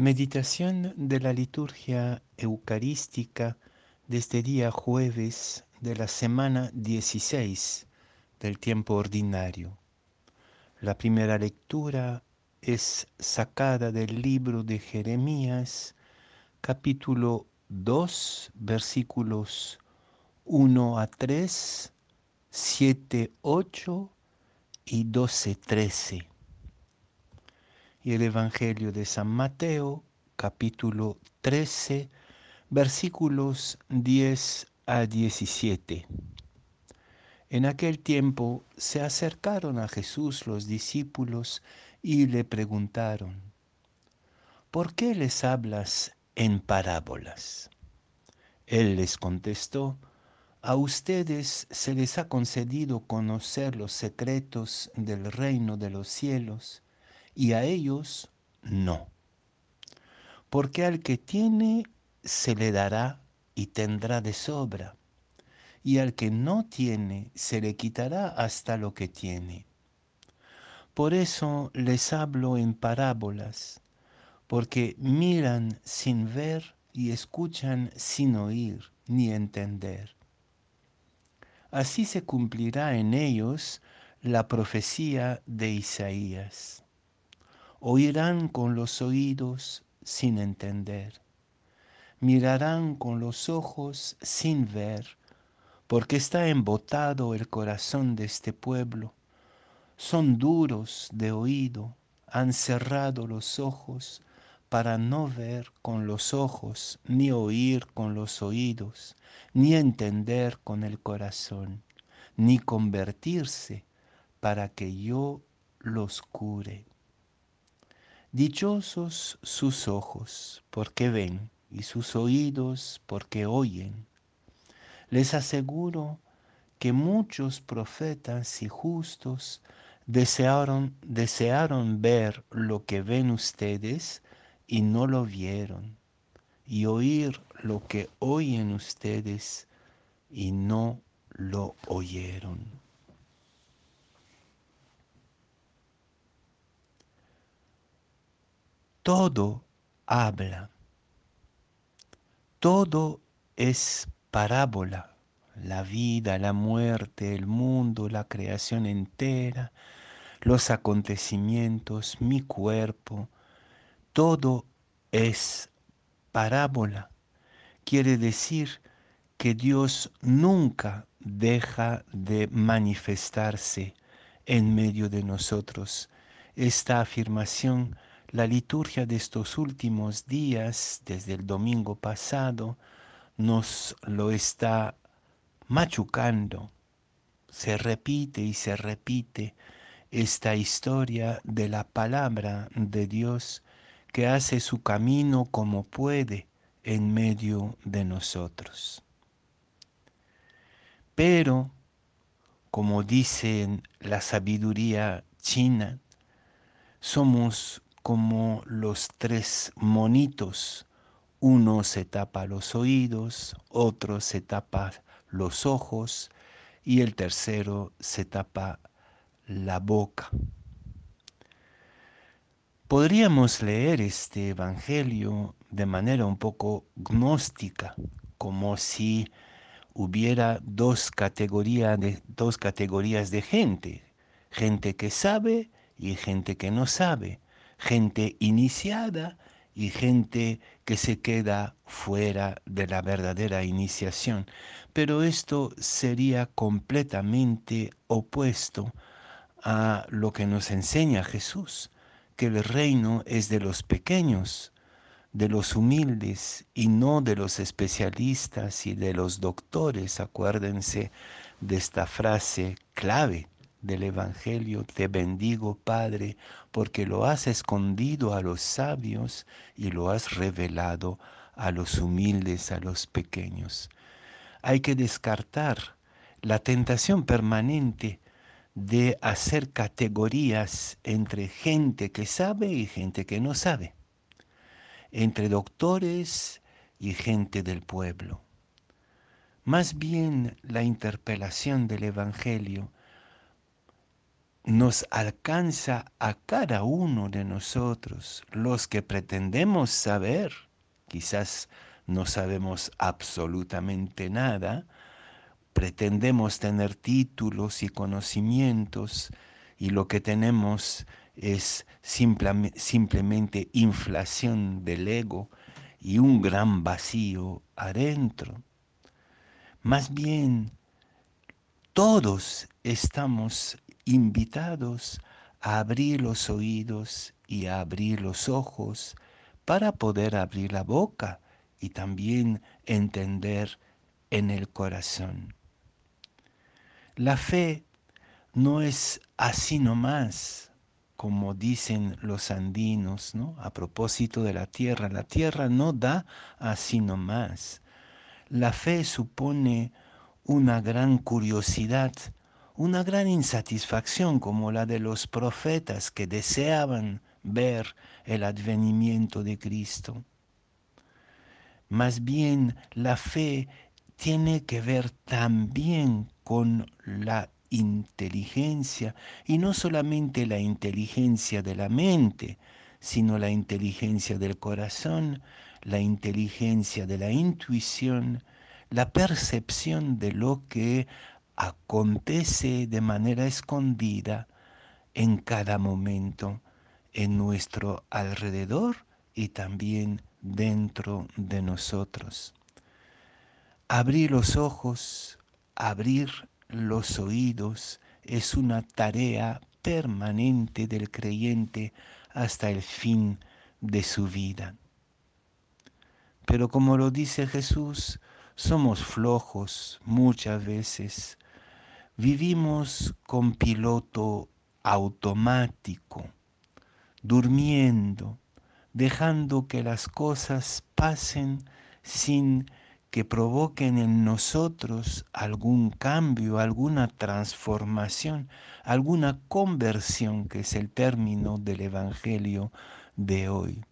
Meditación de la liturgia eucarística de este día jueves de la semana 16 del tiempo ordinario. La primera lectura es sacada del libro de Jeremías, capítulo 2, versículos 1 a 3, 7, 8 y 12, 13 y el Evangelio de San Mateo, capítulo 13, versículos 10 a 17. En aquel tiempo se acercaron a Jesús los discípulos y le preguntaron, ¿por qué les hablas en parábolas? Él les contestó, a ustedes se les ha concedido conocer los secretos del reino de los cielos, y a ellos no. Porque al que tiene se le dará y tendrá de sobra, y al que no tiene se le quitará hasta lo que tiene. Por eso les hablo en parábolas, porque miran sin ver y escuchan sin oír ni entender. Así se cumplirá en ellos la profecía de Isaías oirán con los oídos sin entender, mirarán con los ojos sin ver, porque está embotado el corazón de este pueblo. Son duros de oído, han cerrado los ojos para no ver con los ojos, ni oír con los oídos, ni entender con el corazón, ni convertirse para que yo los cure. Dichosos sus ojos porque ven y sus oídos porque oyen. Les aseguro que muchos profetas y justos desearon, desearon ver lo que ven ustedes y no lo vieron, y oír lo que oyen ustedes y no lo oyeron. Todo habla, todo es parábola, la vida, la muerte, el mundo, la creación entera, los acontecimientos, mi cuerpo, todo es parábola. Quiere decir que Dios nunca deja de manifestarse en medio de nosotros. Esta afirmación la liturgia de estos últimos días, desde el domingo pasado, nos lo está machucando. Se repite y se repite esta historia de la palabra de Dios que hace su camino como puede en medio de nosotros. Pero, como dice la sabiduría china, somos como los tres monitos. Uno se tapa los oídos, otro se tapa los ojos y el tercero se tapa la boca. Podríamos leer este Evangelio de manera un poco gnóstica, como si hubiera dos de, dos categorías de gente, gente que sabe y gente que no sabe gente iniciada y gente que se queda fuera de la verdadera iniciación. Pero esto sería completamente opuesto a lo que nos enseña Jesús, que el reino es de los pequeños, de los humildes y no de los especialistas y de los doctores. Acuérdense de esta frase clave del Evangelio, te bendigo Padre, porque lo has escondido a los sabios y lo has revelado a los humildes, a los pequeños. Hay que descartar la tentación permanente de hacer categorías entre gente que sabe y gente que no sabe, entre doctores y gente del pueblo. Más bien la interpelación del Evangelio nos alcanza a cada uno de nosotros, los que pretendemos saber, quizás no sabemos absolutamente nada, pretendemos tener títulos y conocimientos y lo que tenemos es simplemente inflación del ego y un gran vacío adentro. Más bien, todos estamos invitados a abrir los oídos y a abrir los ojos para poder abrir la boca y también entender en el corazón. La fe no es así nomás, como dicen los andinos, ¿no? A propósito de la tierra, la tierra no da así nomás. La fe supone una gran curiosidad una gran insatisfacción como la de los profetas que deseaban ver el advenimiento de Cristo. Más bien la fe tiene que ver también con la inteligencia y no solamente la inteligencia de la mente, sino la inteligencia del corazón, la inteligencia de la intuición, la percepción de lo que acontece de manera escondida en cada momento en nuestro alrededor y también dentro de nosotros. Abrir los ojos, abrir los oídos es una tarea permanente del creyente hasta el fin de su vida. Pero como lo dice Jesús, somos flojos muchas veces Vivimos con piloto automático, durmiendo, dejando que las cosas pasen sin que provoquen en nosotros algún cambio, alguna transformación, alguna conversión, que es el término del Evangelio de hoy.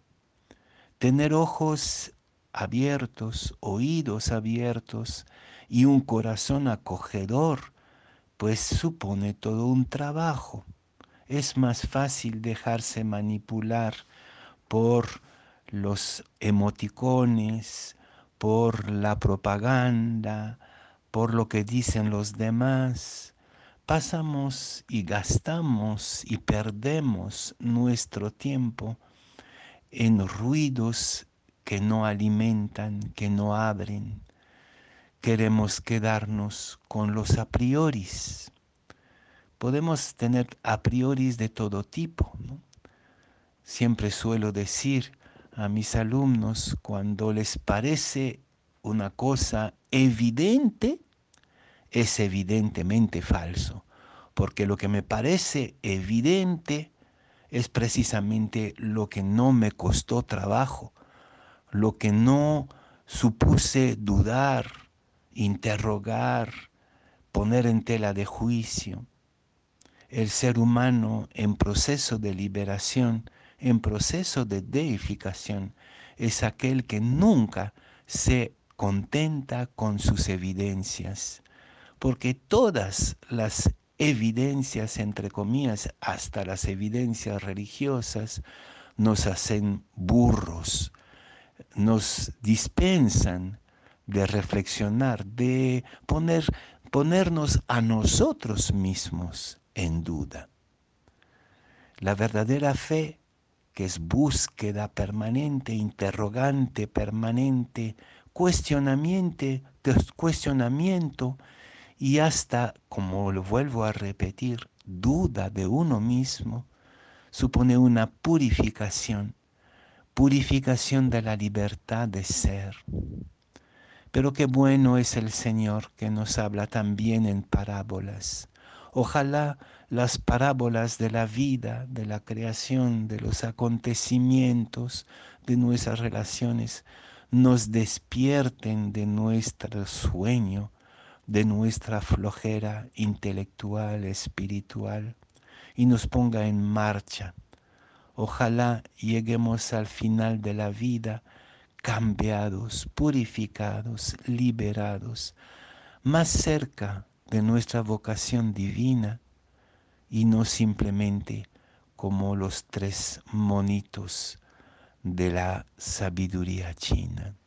Tener ojos abiertos, oídos abiertos y un corazón acogedor pues supone todo un trabajo. Es más fácil dejarse manipular por los emoticones, por la propaganda, por lo que dicen los demás. Pasamos y gastamos y perdemos nuestro tiempo en ruidos que no alimentan, que no abren queremos quedarnos con los a prioris. Podemos tener a prioris de todo tipo. Siempre suelo decir a mis alumnos cuando les parece una cosa evidente, es evidentemente falso, porque lo que me parece evidente es precisamente lo que no me costó trabajo, lo que no supuse dudar, interrogar, poner en tela de juicio. El ser humano en proceso de liberación, en proceso de deificación, es aquel que nunca se contenta con sus evidencias, porque todas las evidencias, entre comillas, hasta las evidencias religiosas, nos hacen burros, nos dispensan de reflexionar, de poner, ponernos a nosotros mismos en duda. La verdadera fe, que es búsqueda permanente, interrogante permanente, cuestionamiento, cuestionamiento y hasta, como lo vuelvo a repetir, duda de uno mismo, supone una purificación, purificación de la libertad de ser. Pero qué bueno es el Señor que nos habla también en parábolas. Ojalá las parábolas de la vida, de la creación, de los acontecimientos, de nuestras relaciones, nos despierten de nuestro sueño, de nuestra flojera intelectual, espiritual, y nos ponga en marcha. Ojalá lleguemos al final de la vida cambiados, purificados, liberados, más cerca de nuestra vocación divina y no simplemente como los tres monitos de la sabiduría china.